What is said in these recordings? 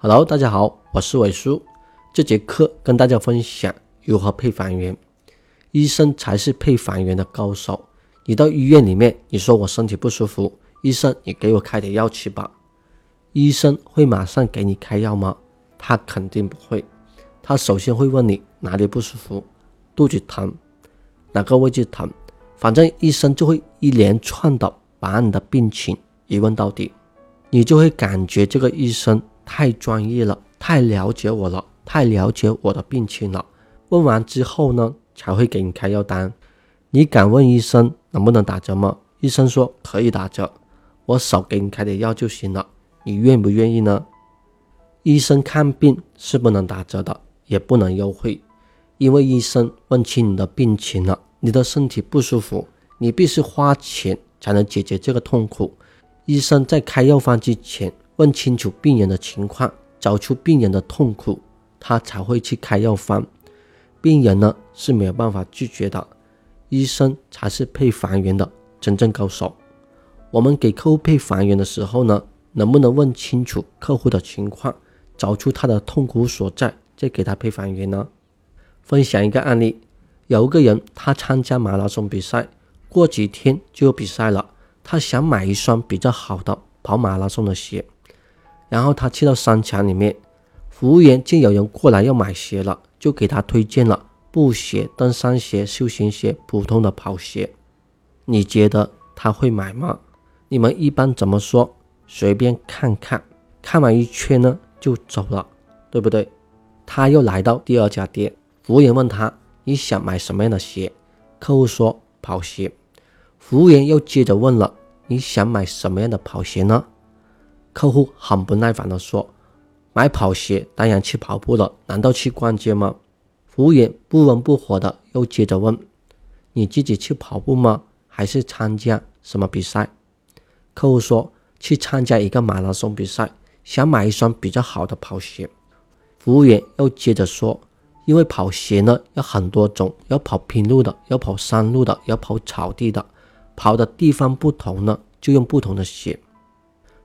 Hello，大家好，我是伟叔。这节课跟大家分享如何配房源。医生才是配房源的高手。你到医院里面，你说我身体不舒服，医生，你给我开点药吃吧。医生会马上给你开药吗？他肯定不会。他首先会问你哪里不舒服，肚子疼，哪个位置疼，反正医生就会一连串的把你的病情一问到底。你就会感觉这个医生太专业了，太了解我了，太了解我的病情了。问完之后呢，才会给你开药单。你敢问医生能不能打折吗？医生说可以打折，我少给你开点药就行了。你愿不愿意呢？医生看病是不能打折的，也不能优惠，因为医生问清你的病情了，你的身体不舒服，你必须花钱才能解决这个痛苦。医生在开药方之前，问清楚病人的情况，找出病人的痛苦，他才会去开药方。病人呢是没有办法拒绝的，医生才是配房源的真正高手。我们给客户配房源的时候呢，能不能问清楚客户的情况，找出他的痛苦所在，再给他配房源呢？分享一个案例，有一个人他参加马拉松比赛，过几天就有比赛了。他想买一双比较好的跑马拉松的鞋，然后他去到商场里面，服务员见有人过来要买鞋了，就给他推荐了布鞋、登山鞋、休闲鞋、普通的跑鞋。你觉得他会买吗？你们一般怎么说？随便看看，看完一圈呢就走了，对不对？他又来到第二家店，服务员问他你想买什么样的鞋？客户说跑鞋。服务员又接着问了。你想买什么样的跑鞋呢？客户很不耐烦地说：“买跑鞋当然去跑步了，难道去逛街吗？”服务员不温不火的又接着问：“你自己去跑步吗？还是参加什么比赛？”客户说：“去参加一个马拉松比赛，想买一双比较好的跑鞋。”服务员又接着说：“因为跑鞋呢要很多种，要跑平路的，要跑山路的，要跑草地的。”跑的地方不同呢，就用不同的鞋。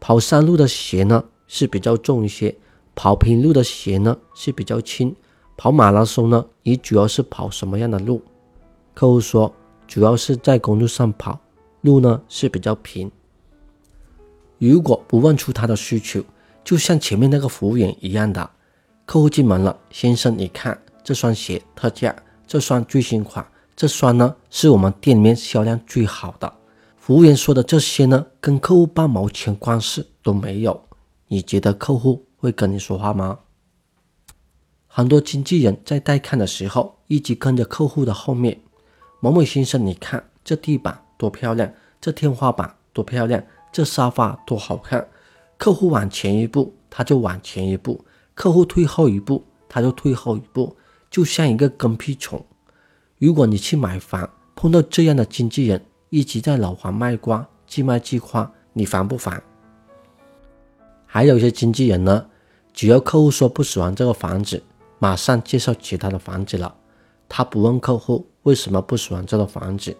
跑山路的鞋呢是比较重一些，跑平路的鞋呢是比较轻。跑马拉松呢，你主要是跑什么样的路？客户说，主要是在公路上跑，路呢是比较平。如果不问出他的需求，就像前面那个服务员一样的，客户进门了，先生，你看这双鞋特价，这双最新款。这双呢是我们店里面销量最好的。服务员说的这些呢，跟客户半毛钱关系都没有。你觉得客户会跟你说话吗？很多经纪人在带看的时候，一直跟着客户的后面。某某先生，你看这地板多漂亮，这天花板多漂亮，这沙发多好看。客户往前一步，他就往前一步；客户退后一步，他就退后一步，就像一个跟屁虫。如果你去买房，碰到这样的经纪人，一直在老黄卖瓜，即卖即花，你烦不烦？还有一些经纪人呢，只要客户说不喜欢这个房子，马上介绍其他的房子了。他不问客户为什么不喜欢这个房子，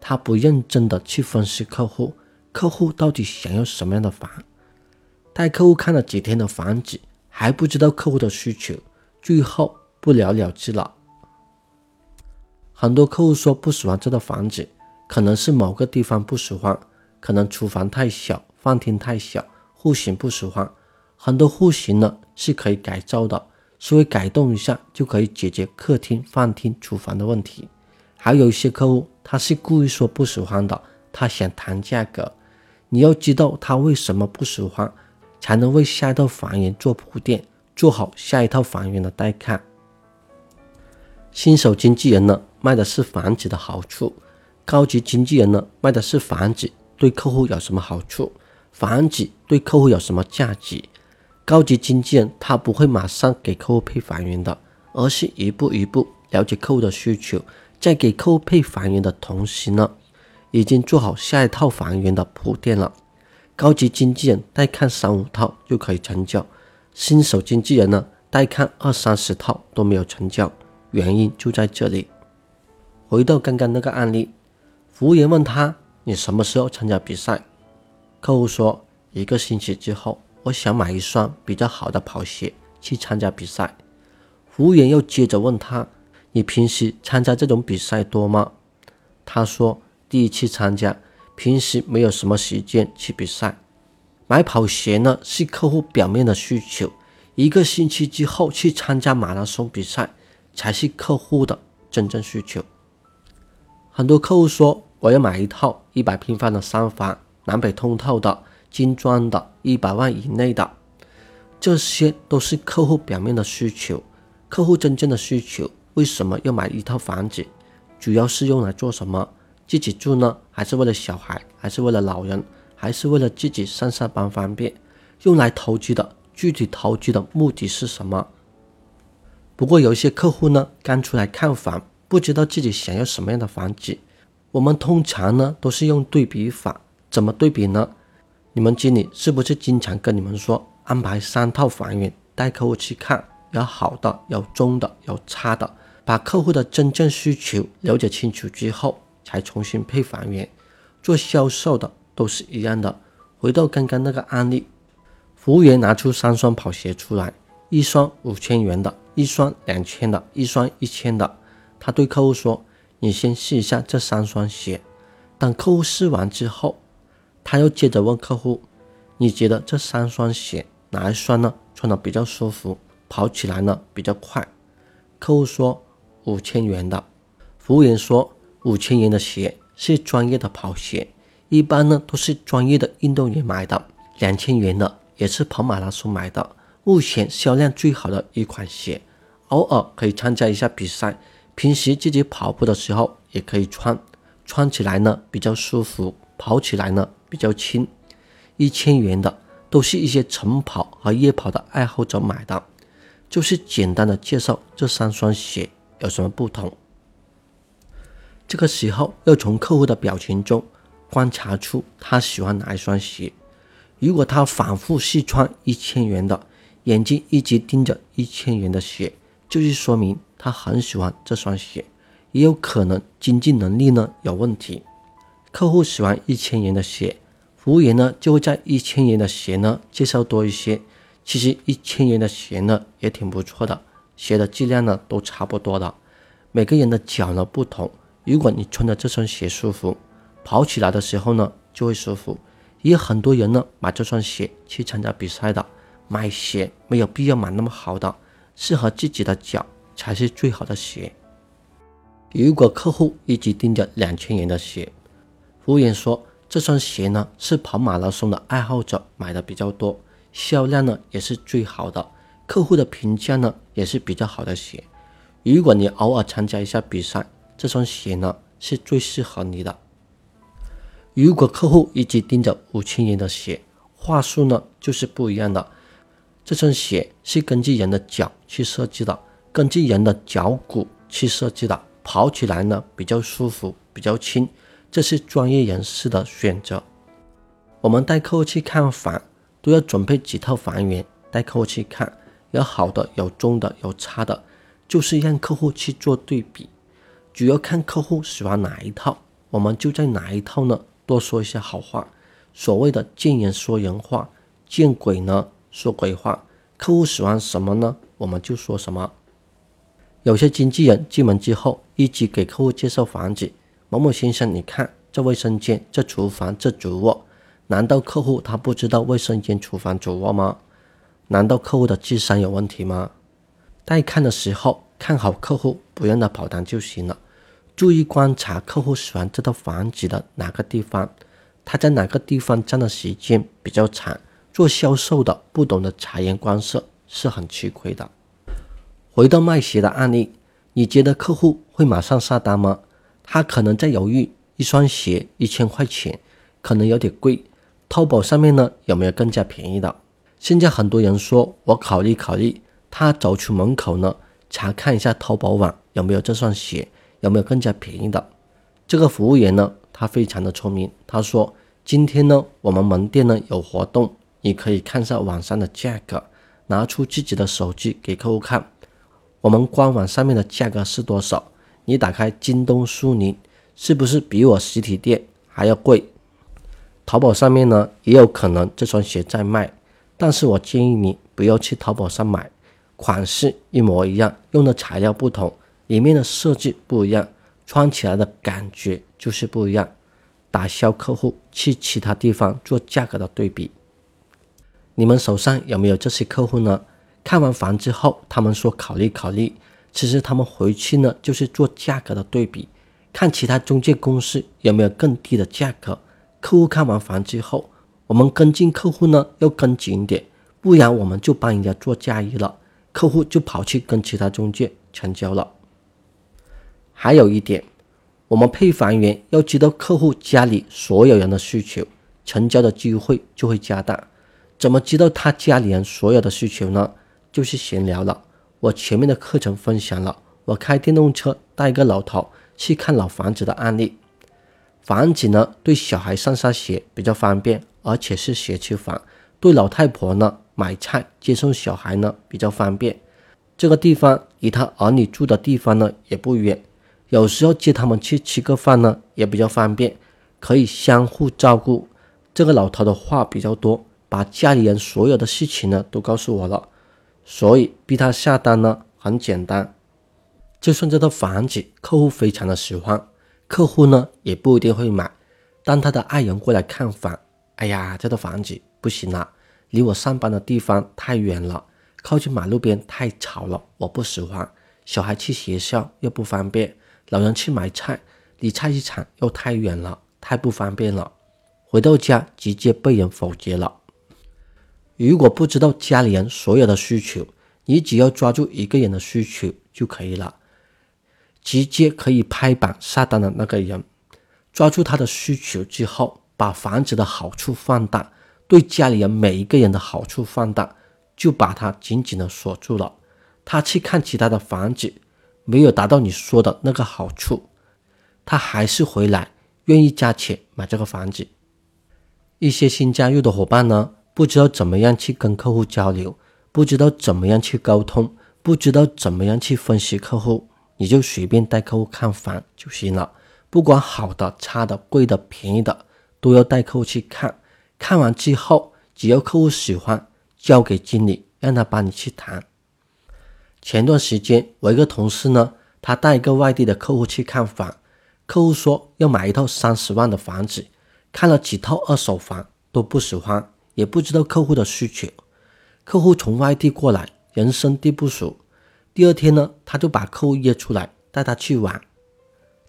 他不认真的去分析客户，客户到底想要什么样的房，带客户看了几天的房子，还不知道客户的需求，最后不了了之了。很多客户说不喜欢这套房子，可能是某个地方不喜欢，可能厨房太小，饭厅太小，户型不喜欢。很多户型呢是可以改造的，稍微改动一下就可以解决客厅、饭厅、厨房的问题。还有一些客户他是故意说不喜欢的，他想谈价格。你要知道他为什么不喜欢，才能为下一套房源做铺垫，做好下一套房源的带看。新手经纪人呢？卖的是房子的好处，高级经纪人呢卖的是房子对客户有什么好处，房子对客户有什么价值？高级经纪人他不会马上给客户配房源的，而是一步一步了解客户的需求，在给客户配房源的同时呢，已经做好下一套房源的铺垫了。高级经纪人带看三五套就可以成交，新手经纪人呢带看二三十套都没有成交，原因就在这里。回到刚刚那个案例，服务员问他：“你什么时候参加比赛？”客户说：“一个星期之后。”我想买一双比较好的跑鞋去参加比赛。服务员又接着问他：“你平时参加这种比赛多吗？”他说：“第一次参加，平时没有什么时间去比赛。买跑鞋呢是客户表面的需求，一个星期之后去参加马拉松比赛才是客户的真正需求。”很多客户说：“我要买一套一百平方的三房，南北通透的，精装的，一百万以内的。”这些都是客户表面的需求。客户真正的需求为什么要买一套房子？主要是用来做什么？自己住呢，还是为了小孩，还是为了老人，还是为了自己上下班方便？用来投资的具体投资的目的是什么？不过有一些客户呢，刚出来看房，不知道自己想要什么样的房子。我们通常呢都是用对比法，怎么对比呢？你们经理是不是经常跟你们说，安排三套房源带客户去看？有好的，有中的，有差的，把客户的真正需求了解清楚之后，才重新配房源。做销售的都是一样的。回到刚刚那个案例，服务员拿出三双跑鞋出来，一双五千元的，一双两千的，一双一千的。他对客户说：“你先试一下这三双鞋。”等客户试完之后，他又接着问客户：“你觉得这三双鞋哪一双呢？穿的比较舒服？”跑起来呢比较快，客户说五千元的，服务员说五千元的鞋是专业的跑鞋，一般呢都是专业的运动员买的。两千元的也是跑马拉松买的，目前销量最好的一款鞋，偶尔可以参加一下比赛，平时自己跑步的时候也可以穿，穿起来呢比较舒服，跑起来呢比较轻。一千元的都是一些晨跑和夜跑的爱好者买的。就是简单的介绍这三双鞋有什么不同。这个时候要从客户的表情中观察出他喜欢哪一双鞋。如果他反复试穿一千元的，眼睛一直盯着一千元的鞋，就是说明他很喜欢这双鞋，也有可能经济能力呢有问题。客户喜欢一千元的鞋，服务员呢就会在一千元的鞋呢介绍多一些。其实一千元的鞋呢也挺不错的，鞋的质量呢都差不多的。每个人的脚呢不同，如果你穿的这双鞋舒服，跑起来的时候呢就会舒服。也有很多人呢买这双鞋去参加比赛的。买鞋没有必要买那么好的，适合自己的脚才是最好的鞋。如果客户一直盯着两千元的鞋，服务员说这双鞋呢是跑马拉松的爱好者买的比较多。销量呢也是最好的，客户的评价呢也是比较好的鞋。如果你偶尔参加一下比赛，这双鞋呢是最适合你的。如果客户一直盯着五千元的鞋，话术呢就是不一样的。这双鞋是根据人的脚去设计的，根据人的脚骨去设计的，跑起来呢比较舒服，比较轻，这是专业人士的选择。我们带客户去看房。都要准备几套房源带客户去看，有好的，有中的，有差的，就是让客户去做对比，主要看客户喜欢哪一套，我们就在哪一套呢多说一些好话。所谓的见人说人话，见鬼呢说鬼话。客户喜欢什么呢，我们就说什么。有些经纪人进门之后，一直给客户介绍房子，某某先生，你看这卫生间，这厨房，这主卧。难道客户他不知道卫生间、厨房、主卧吗？难道客户的智商有问题吗？带看的时候看好客户，不让他跑单就行了。注意观察客户喜欢这套房子的哪个地方，他在哪个地方站的时间比较长。做销售的不懂得察言观色是很吃亏的。回到卖鞋的案例，你觉得客户会马上下单吗？他可能在犹豫，一双鞋一千块钱，可能有点贵。淘宝上面呢有没有更加便宜的？现在很多人说我考虑考虑，他走出门口呢，查看一下淘宝网有没有这双鞋，有没有更加便宜的。这个服务员呢，他非常的聪明，他说今天呢我们门店呢有活动，你可以看一下网上的价格，拿出自己的手机给客户看，我们官网上面的价格是多少？你打开京东、苏宁，是不是比我实体店还要贵？淘宝上面呢，也有可能这双鞋在卖，但是我建议你不要去淘宝上买，款式一模一样，用的材料不同，里面的设计不一样，穿起来的感觉就是不一样。打消客户去其他地方做价格的对比。你们手上有没有这些客户呢？看完房之后，他们说考虑考虑，其实他们回去呢就是做价格的对比，看其他中介公司有没有更低的价格。客户看完房之后，我们跟进客户呢要跟紧点，不然我们就帮人家做嫁衣了，客户就跑去跟其他中介成交了。还有一点，我们配房源要知道客户家里所有人的需求，成交的机会就会加大。怎么知道他家里人所有的需求呢？就是闲聊了。我前面的课程分享了，我开电动车带一个老头去看老房子的案例。房子呢，对小孩上下学比较方便，而且是学区房。对老太婆呢，买菜接送小孩呢比较方便。这个地方离他儿女住的地方呢也不远，有时候接他们去吃个饭呢也比较方便，可以相互照顾。这个老头的话比较多。把家里人所有的事情呢都告诉我了，所以逼他下单呢很简单。就算这套房子客户非常的喜欢，客户呢也不一定会买。当他的爱人过来看房，哎呀，这套房子不行了，离我上班的地方太远了，靠近马路边太吵了，我不喜欢。小孩去学校又不方便，老人去买菜离菜市场又太远了，太不方便了。回到家直接被人否决了。如果不知道家里人所有的需求，你只要抓住一个人的需求就可以了，直接可以拍板下单的那个人，抓住他的需求之后，把房子的好处放大，对家里人每一个人的好处放大，就把他紧紧的锁住了。他去看其他的房子，没有达到你说的那个好处，他还是回来愿意加钱买这个房子。一些新加入的伙伴呢？不知道怎么样去跟客户交流，不知道怎么样去沟通，不知道怎么样去分析客户，你就随便带客户看房就行了。不管好的、差的、贵的、便宜的，都要带客户去看。看完之后，只要客户喜欢，交给经理，让他帮你去谈。前段时间，我一个同事呢，他带一个外地的客户去看房，客户说要买一套三十万的房子，看了几套二手房都不喜欢。也不知道客户的需求，客户从外地过来，人生地不熟。第二天呢，他就把客户约出来，带他去玩，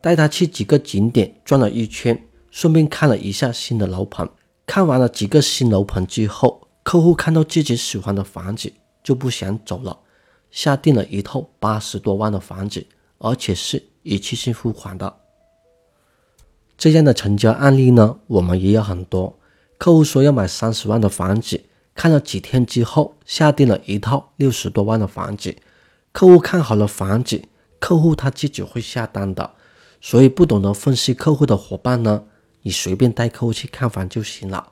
带他去几个景点转了一圈，顺便看了一下新的楼盘。看完了几个新楼盘之后，客户看到自己喜欢的房子就不想走了，下定了一套八十多万的房子，而且是一次性付款的。这样的成交案例呢，我们也有很多。客户说要买三十万的房子，看了几天之后，下定了一套六十多万的房子。客户看好了房子，客户他自己会下单的。所以不懂得分析客户的伙伴呢，你随便带客户去看房就行了。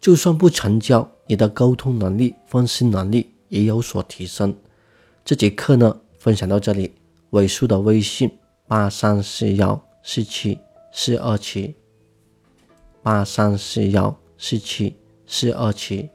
就算不成交，你的沟通能力、分析能力也有所提升。这节课呢，分享到这里。尾数的微信八三四幺四七四二七八三四幺。四七四二七。